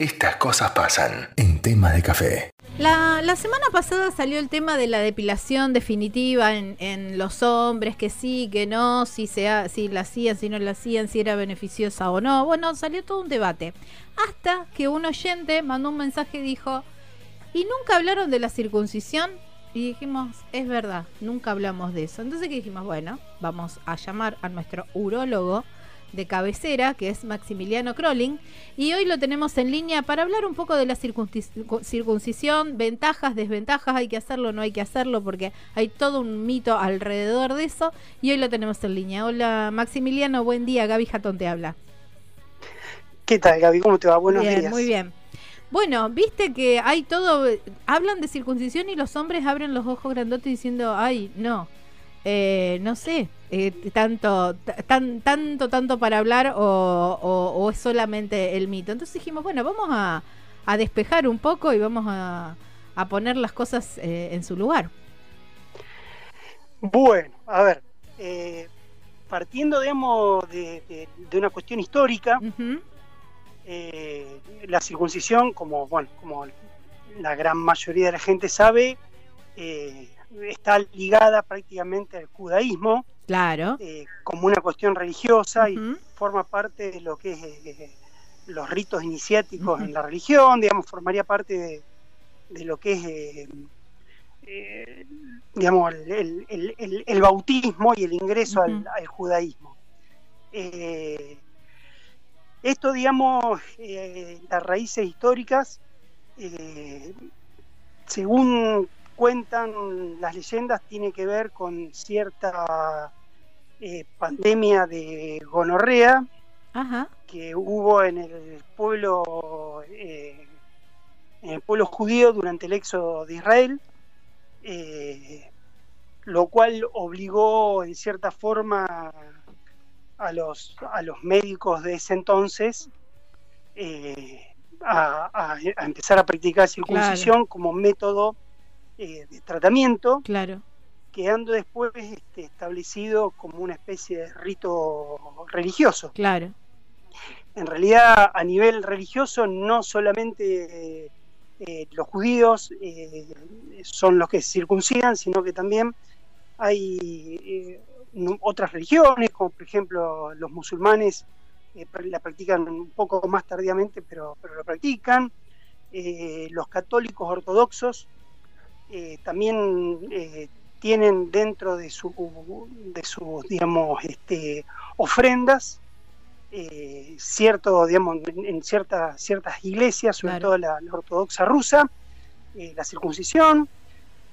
Estas cosas pasan en tema de café. La, la semana pasada salió el tema de la depilación definitiva en, en los hombres, que sí, que no, si, se ha- si la hacían, si no la hacían, si era beneficiosa o no. Bueno, salió todo un debate. Hasta que un oyente mandó un mensaje y dijo, ¿y nunca hablaron de la circuncisión? Y dijimos, es verdad, nunca hablamos de eso. Entonces que dijimos, bueno, vamos a llamar a nuestro urólogo de cabecera, que es Maximiliano Crolling, y hoy lo tenemos en línea para hablar un poco de la circuncis- circuncisión, ventajas, desventajas, hay que hacerlo, no hay que hacerlo, porque hay todo un mito alrededor de eso, y hoy lo tenemos en línea. Hola Maximiliano, buen día, Gaby Jatón te habla. ¿Qué tal, Gaby? ¿Cómo te va? Buenos bien, días. muy bien. Bueno, viste que hay todo, hablan de circuncisión y los hombres abren los ojos grandotes diciendo, ay, no, eh, no sé, eh, tanto, tan, tanto, tanto para hablar o, o- o es solamente el mito. Entonces dijimos, bueno, vamos a, a despejar un poco y vamos a, a poner las cosas eh, en su lugar. Bueno, a ver, partiendo, digamos, de, de- de una cuestión histórica, eh, la circuncisión, como, bueno, como la gran mayoría de la gente sabe, eh, está ligada prácticamente al judaísmo Claro. eh, como una cuestión religiosa y forma parte de lo que es eh, los ritos iniciáticos en la religión, digamos, formaría parte de, de lo que es, eh, eh, digamos, el, el- el- el- el bautismo y el ingreso al, judaísmo. Eh, esto, digamos, eh, las raíces históricas, eh, según cuentan las leyendas, tiene que ver con cierta eh, pandemia de gonorrea Ajá. que hubo en el pueblo eh, en el pueblo judío durante el éxodo de Israel, eh, lo cual obligó en cierta forma a los, a los médicos de ese entonces a, a- a empezar a practicar circuncisión como método eh, de tratamiento Claro. quedando después este, establecido como una especie de rito religioso. Claro. En realidad, a nivel religioso, no solamente eh, los judíos eh, son los que se circuncidan, sino que también hay eh, otras religiones, como por ejemplo los musulmanes eh, la practican un poco más tardíamente, pero, pero lo practican. Eh, los católicos ortodoxos eh, también eh, tienen dentro de, su, de sus, digamos, este, ofrendas eh, cierto, digamos, en, en ciertas ciertas iglesias, sobre Claro. todo la, la ortodoxa rusa, eh, la circuncisión,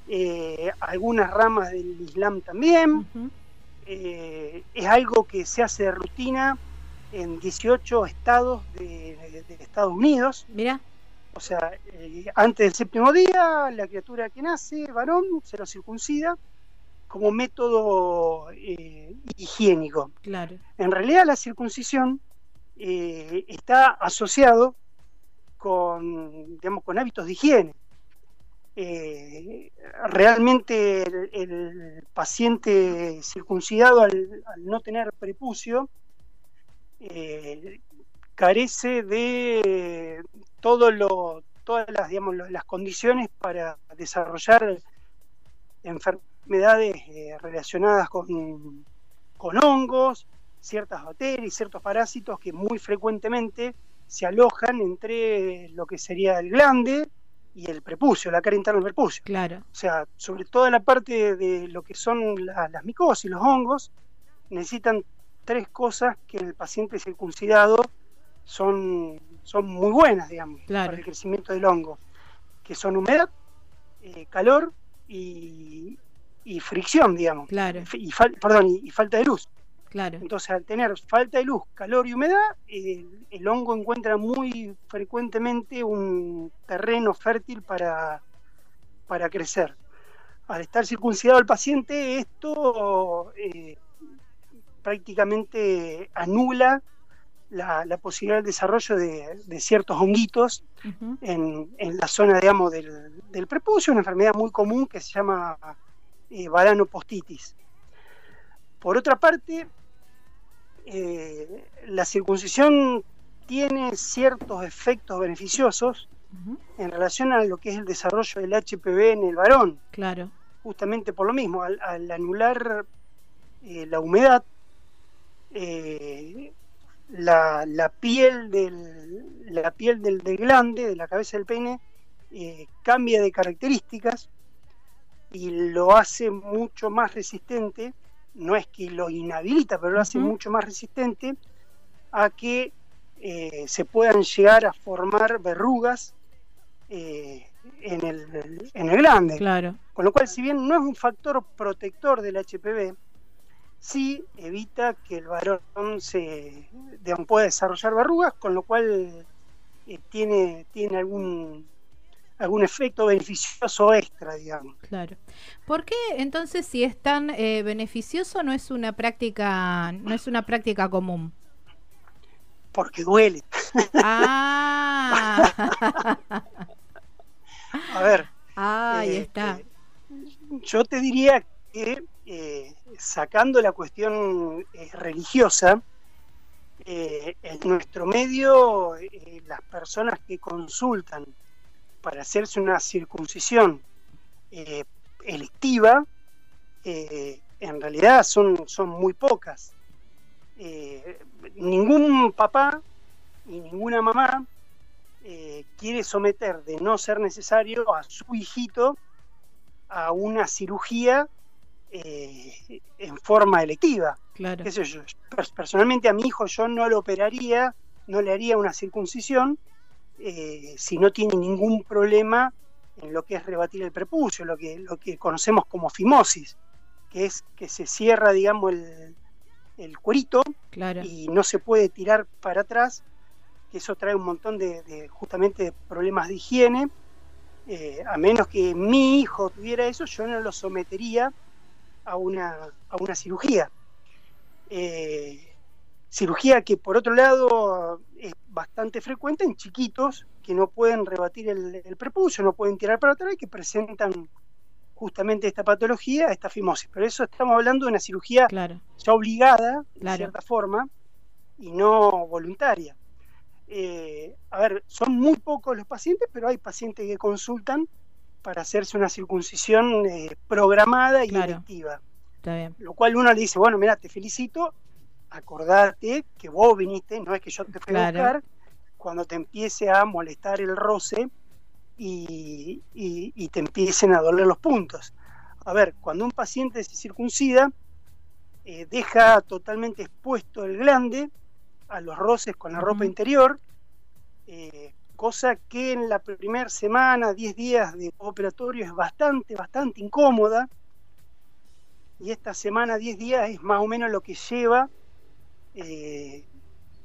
eh, algunas ramas del Islam también. Es algo que se hace de rutina en 18 estados de, de- de Estados Unidos. Mira. O sea, eh, antes del séptimo día, la criatura que nace, varón, se lo circuncida como método eh, higiénico. Claro. En realidad la circuncisión eh, está asociado con, digamos, con hábitos de higiene. Eh, realmente el, el paciente circuncidado al, al no tener prepucio carece de todo lo, todas las, digamos, las condiciones para desarrollar enfermedades eh, relacionadas con, con hongos, ciertas bacterias, ciertos parásitos que muy frecuentemente se alojan entre lo que sería el glande y el prepucio, la cara interna del prepucio. Claro. O sea, sobre toda la parte de lo que son la- las micosis, los hongos, necesitan tres cosas que en el paciente circuncidado son, son muy buenas, digamos, Claro. para el crecimiento del hongo, que son humedad, eh, calor y, y fricción, digamos, Claro. y, fal- perdón, y- y falta de luz. Claro. Entonces, al tener falta de luz, calor y humedad, el, el hongo encuentra muy frecuentemente un terreno fértil para, para crecer. Al estar circuncidado el paciente, esto eh, prácticamente anula la, la posibilidad del desarrollo de, de ciertos honguitos en, en la zona, digamos, del, del prepucio, una enfermedad muy común que se llama eh, varanopostitis. Por otra parte, eh, la circuncisión tiene ciertos efectos beneficiosos en relación a lo que es el desarrollo del HPV en el varón. Claro. Justamente por lo mismo, al, anular eh, la humedad, eh, la, piel del la piel del, glande, de la cabeza del pene, eh, cambia de características y lo hace mucho más resistente, no es que lo inhabilita, pero lo hace mucho más resistente a que eh, se puedan llegar a formar verrugas eh, en, el, en el glande. Claro. Con lo cual, si bien no es un factor protector del HPV, sí evita que el varón se pueda desarrollar verrugas, con lo cual eh, tiene, tiene algún algún efecto beneficioso extra, digamos. Claro. ¿Por qué entonces si es tan eh, beneficioso no es una práctica no es una práctica común? Porque duele. Ah. A ver. ahí eh, está. Eh, yo te diría que sacando la cuestión religiosa, en nuestro medio las personas que consultan para hacerse una circuncisión eh, electiva, eh, en realidad son, son muy pocas. Eh, ningún papá y ninguna mamá quiere someter, de no ser necesario, a su hijito a una cirugía en forma electiva. Claro. Personalmente a mi hijo yo no lo operaría, no le haría una circuncisión, eh, si no tiene ningún problema en lo que es rebatir el prepucio, lo que, lo que conocemos como fimosis, que es que se cierra, digamos, el, el cuerito y no se puede tirar para atrás, que eso trae un montón de, justamente problemas de higiene. Eh, a menos que mi hijo tuviera eso, yo no lo sometería a una, a una cirugía. Eh, Cirugía que por otro lado es bastante frecuente en chiquitos que no pueden rebatir el, prepucio, no pueden tirar para atrás y que presentan justamente esta patología, esta fimosis. Pero eso estamos hablando de una cirugía ya obligada, de cierta forma, y no voluntaria. Eh, a ver, son muy pocos los pacientes, pero hay pacientes que consultan para hacerse una circuncisión eh, programada y claro. Lo cual uno le dice, bueno, mira, te felicito, acordate que vos viniste, no es que yo te fui a buscar, cuando te empiece a molestar el roce y, te empiecen a doler los puntos. A ver, cuando un paciente se circuncida, eh, deja totalmente expuesto el glande a los roces con la ropa interior, eh, cosa que en la primera semana, 10 días de operatorio es bastante, bastante incómoda. Y esta semana, 10 días, es más o menos lo que lleva eh,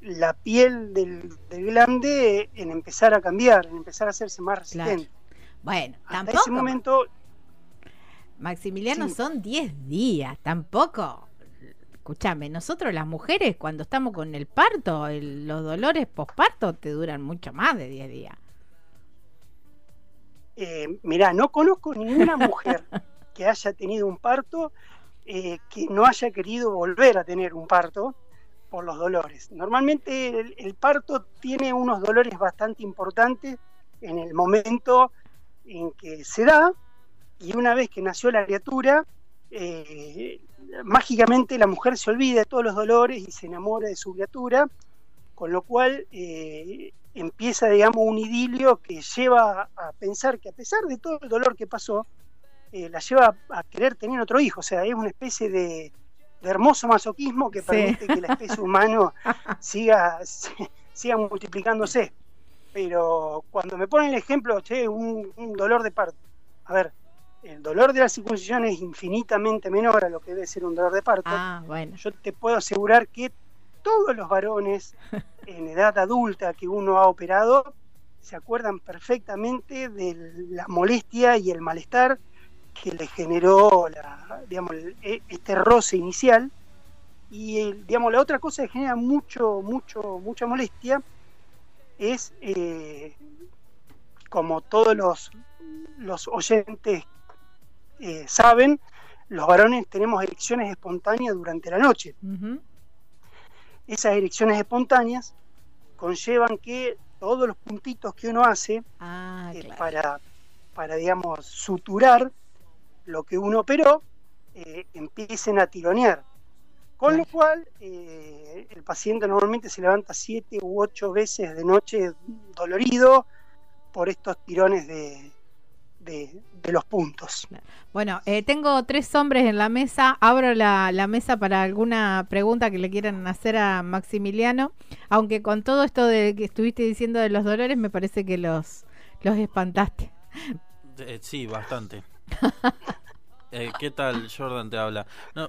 la piel del, glande en empezar a cambiar, en empezar a hacerse más resistente. Bueno, Hasta tampoco. ese momento. Maximiliano, son 10 días, tampoco. Escúchame, nosotros las mujeres cuando estamos con el parto, los dolores posparto te duran mucho más de 10 días. Eh, mirá, no conozco ninguna mujer que haya tenido un parto eh, que no haya querido volver a tener un parto por los dolores. Normalmente el, parto tiene unos dolores bastante importantes en el momento en que se da y una vez que nació la criatura, eh, mágicamente la mujer se olvida de todos los dolores y se enamora de su criatura, con lo cual eh, empieza, digamos, un idilio que lleva a pensar que a pesar de todo el dolor que pasó, eh, la lleva a querer tener otro hijo, o sea, es una especie de, de hermoso masoquismo que permite que la especie humana siga, siga multiplicándose. Pero cuando me ponen el ejemplo, che, un, dolor de parto, a ver, el dolor de la circuncisión es infinitamente menor a lo que debe ser un dolor de parto. Ah, bueno. Yo te puedo asegurar que todos los varones en edad adulta que uno ha operado se acuerdan perfectamente de la molestia y el malestar que le generó la, digamos, e, este roce inicial. Y digamos, la otra cosa que genera mucho, mucho, mucha molestia es, eh, como todos los, los oyentes eh, saben, los varones tenemos erecciones espontáneas durante la noche. Esas erecciones espontáneas conllevan que todos los puntitos que uno hace Ah, eh, claro. para, para, digamos, suturar lo que uno operó, eh, empiecen a tironear. Con lo cual, eh, el paciente normalmente se levanta siete u ocho veces de noche dolorido por estos tirones de, de- de los puntos. Bueno, eh, tengo tres hombres en la mesa. Abro la, la mesa para alguna pregunta que le quieran hacer a Maximiliano. Aunque con todo esto de que estuviste diciendo de los dolores, me parece que los, los espantaste. Eh, sí, bastante. Eh, ¿Qué tal, Jordan te habla? No,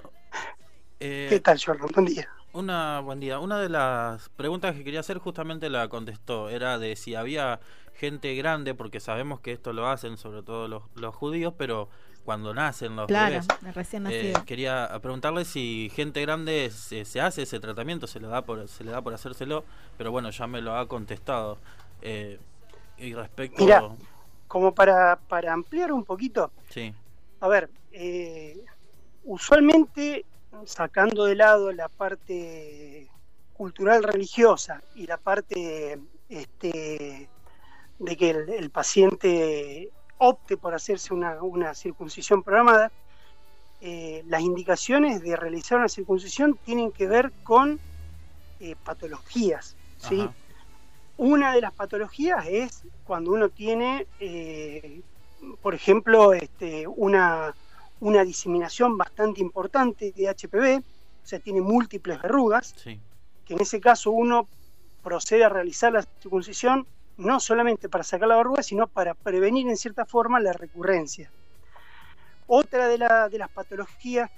eh, ¿Qué tal, Jordan? Buen día. Una buen día. Una de las preguntas que quería hacer justamente la contestó. Era de si había gente grande, porque sabemos que esto lo hacen sobre todo los, los judíos, pero cuando nacen los Claro, bebés. recién eh, quería preguntarle si gente grande se, se hace ese tratamiento, se le da por se le da por hacérselo, pero bueno, ya me lo ha contestado. Eh, y respecto, Mirá. Como para, para ampliar un poquito, sí, a ver, eh, usualmente sacando de lado la parte cultural religiosa y la parte este, de que el, el paciente opte por hacerse una, una circuncisión programada, eh, las indicaciones de realizar una circuncisión tienen que ver con eh, patologías. ¿sí? Ajá. Una de las patologías es cuando uno tiene, eh, por ejemplo, este, una, una diseminación bastante importante de HPV, o sea, tiene múltiples verrugas, sí, que en ese caso uno procede a realizar la circuncisión no solamente para sacar la verruga, sino para prevenir en cierta forma la recurrencia. Otra de, la- de las patologías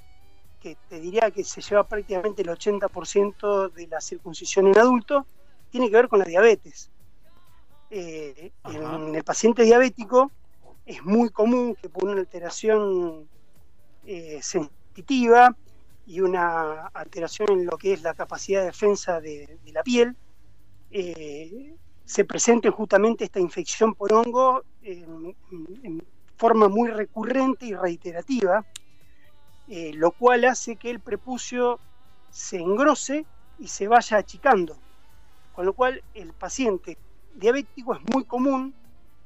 que te diría que se lleva prácticamente el 80% de la circuncisión en adulto, tiene que ver con la diabetes. Eh, en el paciente diabético es muy común que por una alteración eh, sensitiva y una alteración en lo que es la capacidad de defensa de, de la piel, eh, se presente justamente esta infección por hongo en, forma muy recurrente y reiterativa, eh, lo cual hace que el prepucio se engrose y se vaya achicando. Con lo cual el paciente diabético es muy común,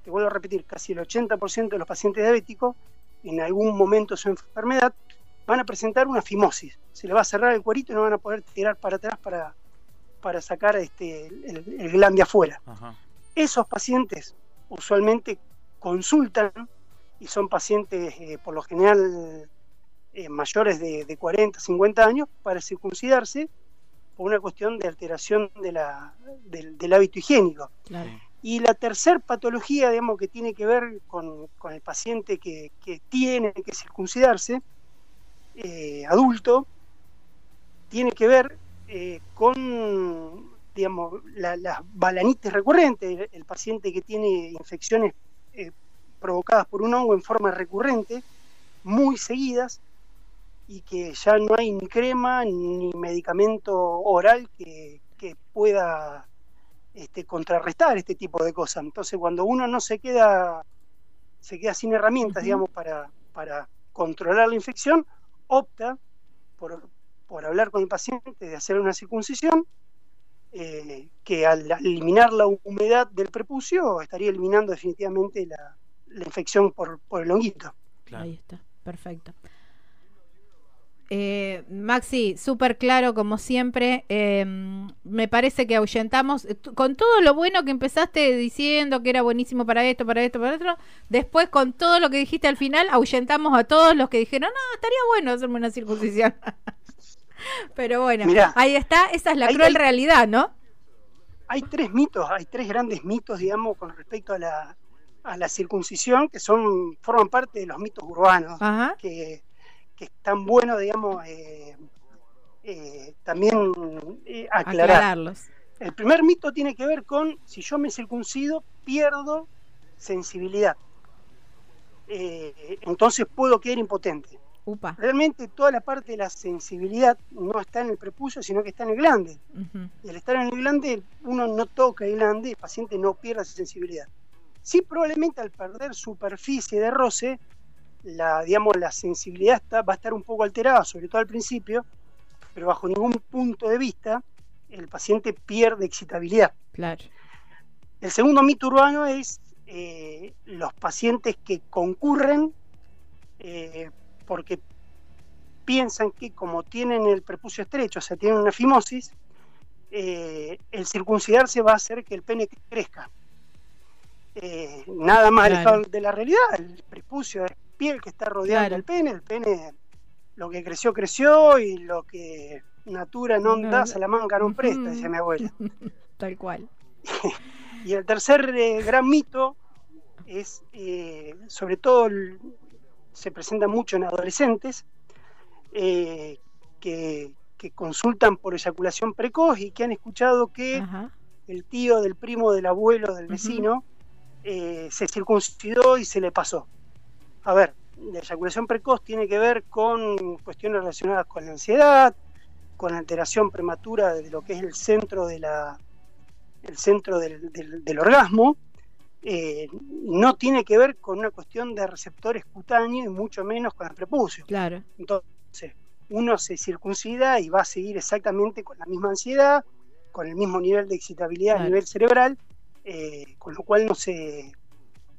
te vuelvo a repetir, casi el 80% de los pacientes diabéticos en algún momento de su enfermedad van a presentar una fimosis. Se le va a cerrar el cuerito y no van a poder tirar para atrás para, para sacar este, el, el glande afuera. ajá, Esos pacientes usualmente consultan y son pacientes eh, por lo general eh, mayores de, de 40, 50 años para circuncidarse por una cuestión de alteración de la, del, del hábito higiénico. Claro. Y la tercer patología, digamos, que tiene que ver con, con el paciente que, que tiene que circuncidarse, eh, adulto, tiene que ver eh, con, digamos, la- las balanitis recurrentes, el, el paciente que tiene infecciones eh, provocadas por un hongo en forma recurrente, muy seguidas, y que ya no hay ni crema ni medicamento oral que, que pueda este, contrarrestar este tipo de cosas. Entonces, cuando uno no se queda, se queda sin herramientas, digamos, para, para controlar la infección, opta por, por hablar con el paciente de hacer una circuncisión, eh, que al eliminar la humedad del prepucio estaría eliminando definitivamente la, la infección por, por el honguito. claro. Ahí está, perfecto. Eh, Maxi, súper claro como siempre. Eh, me parece que ahuyentamos eh, con todo lo bueno que empezaste diciendo que era buenísimo para esto, para esto, para esto. Después con todo lo que dijiste al final, ahuyentamos a todos los que dijeron, no, estaría bueno hacerme una circuncisión. Pero bueno, Mirá, ahí está, esa es la cruel realidad, ¿no? hay tres mitos, hay tres grandes mitos, digamos, con respecto a la, a la circuncisión, que son forman parte de los mitos urbanos, Ajá. que, que están buenos, digamos, eh, eh, también eh, aclarar. Aclararlos. El primer mito tiene que ver con si yo me circuncido, pierdo sensibilidad. Eh, entonces puedo quedar impotente. Upa. Realmente toda la parte de la sensibilidad no está en el prepucio, sino que está en el glande. Y al estar en el glande, uno no toca el glande, el paciente no pierde esa sensibilidad. Sí, probablemente al perder superficie de roce, la, digamos, la sensibilidad está- va a estar un poco alterada, sobre todo al principio, pero bajo ningún punto de vista el paciente pierde excitabilidad. Claro. El segundo mito urbano es eh, los pacientes que concurren eh, porque piensan que como tienen el prepucio estrecho, o sea, tienen una fimosis, eh, el circuncidarse va a hacer que el pene crezca. nada más Claro. alejado de la realidad, el prepucio es piel que está rodeando Claro. el pene, el pene lo que creció, creció y lo que natura no da, no. Salamanca no presta, decía mi abuela. Tal cual. Y el tercer eh, gran mito es, eh, sobre todo, el- se presenta mucho en adolescentes eh, que, que consultan por eyaculación precoz y que han escuchado que Ajá. el tío del primo del abuelo del vecino eh, se circuncidó y se le pasó. A ver, la eyaculación precoz tiene que ver con cuestiones relacionadas con la ansiedad, con la alteración prematura de lo que es el centro de la el centro del, del- del orgasmo, eh, no tiene que ver con una cuestión de receptores cutáneos y mucho menos con el prepucio. Claro. Entonces, uno se circuncida y va a seguir exactamente con la misma ansiedad, con el mismo nivel de excitabilidad Claro. a nivel cerebral, eh, con lo cual no se,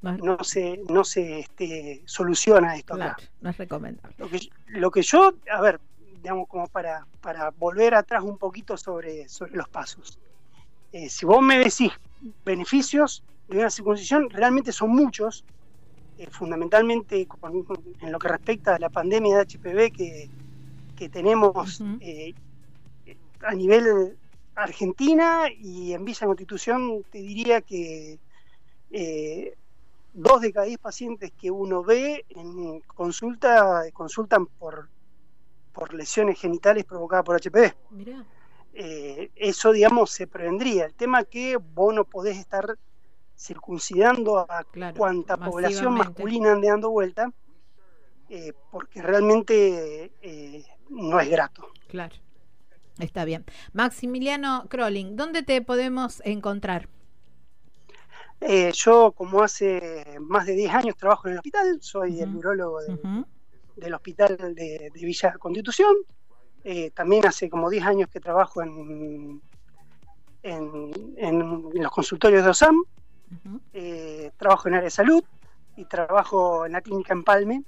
No, se, no se este, soluciona esto acá. claro, no es recomendable. Lo que, lo que yo, a ver, digamos, como para, para volver atrás un poquito sobre, sobre los pasos. Eh, si vos me decís beneficios de una circuncisión, realmente son muchos, eh, fundamentalmente con- en lo que respecta a la pandemia de HPV que, que tenemos eh, a nivel Argentina y en Villa Constitución, te diría que eh, dos de cada diez pacientes que uno ve en consulta consultan por, por lesiones genitales provocadas por HPV. Mirá. Eso, digamos, se prevendría. El tema que vos no podés estar circuncidando a Claro, cuanta población masculina ande dando vuelta, eh, porque realmente eh, no es grato. Claro. Está bien. Maximiliano Crolling, ¿dónde te podemos encontrar? Eh, yo, como hace más de 10 años trabajo en el hospital, soy el urólogo de- del hospital de, de Villa Constitución. También hace como 10 años que trabajo en, en, en los consultorios de OSAM. Eh, trabajo en área de salud y trabajo en la clínica Empalme,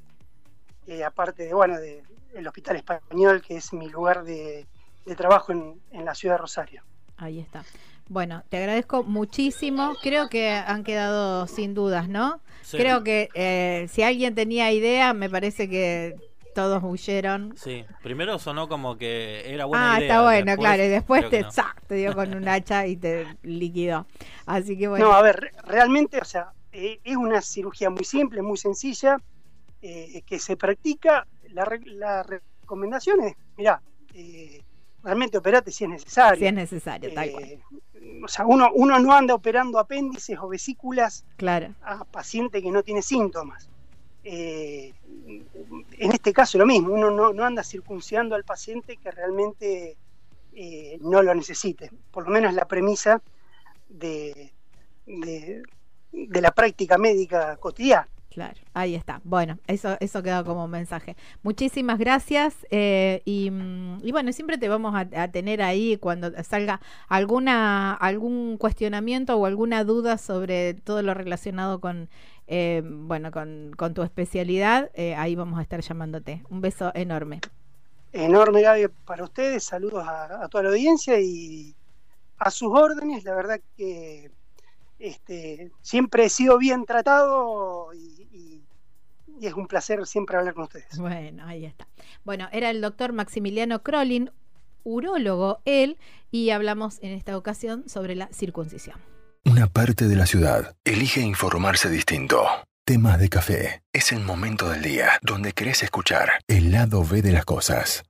eh, aparte de, bueno, de, el Hospital Español, que es mi lugar de, de trabajo en, en la ciudad de Rosario. Ahí está. Bueno, te agradezco muchísimo. Creo que han quedado sin dudas, ¿no? Sí. Creo que eh, si alguien tenía idea, me parece que todos huyeron. Sí, primero sonó como que era buena ah, idea. está bueno, después claro. Y después te, no. te dio con un hacha y te liquidó. Así que bueno. No, a ver, re- realmente, o sea, eh, es una cirugía muy simple, muy sencilla, eh, que se practica. La, re- la recomendación es, mirá, eh, realmente operate si es necesario. si es necesario, tal cual. Eh, o sea, uno, uno no anda operando apéndices o vesículas Claro. a paciente que no tiene síntomas. Eh, en este caso lo mismo, uno no, anda circuncidando al paciente que realmente eh, no lo necesite. Por lo menos la premisa de, de, de la práctica médica cotidiana. Claro, ahí está. Bueno, eso, eso quedó como mensaje. Muchísimas gracias eh, y, mm, y bueno, siempre te vamos a, a tener ahí cuando salga alguna algún cuestionamiento o alguna duda sobre todo lo relacionado con eh, bueno con, con tu especialidad. eh, ahí vamos a estar llamándote. Un beso enorme. Enorme Gaby para ustedes, saludos a, a toda la audiencia y a sus órdenes. La verdad que este, siempre he sido bien tratado y, y- y es un placer siempre hablar con ustedes. Bueno, ahí está. Bueno, era el doctor Maximiliano Crolin, urólogo él, y hablamos en esta ocasión sobre la circuncisión. Una parte de la ciudad elige informarse distinto. Temas de café. Es el momento del día donde querés escuchar el lado B de las cosas.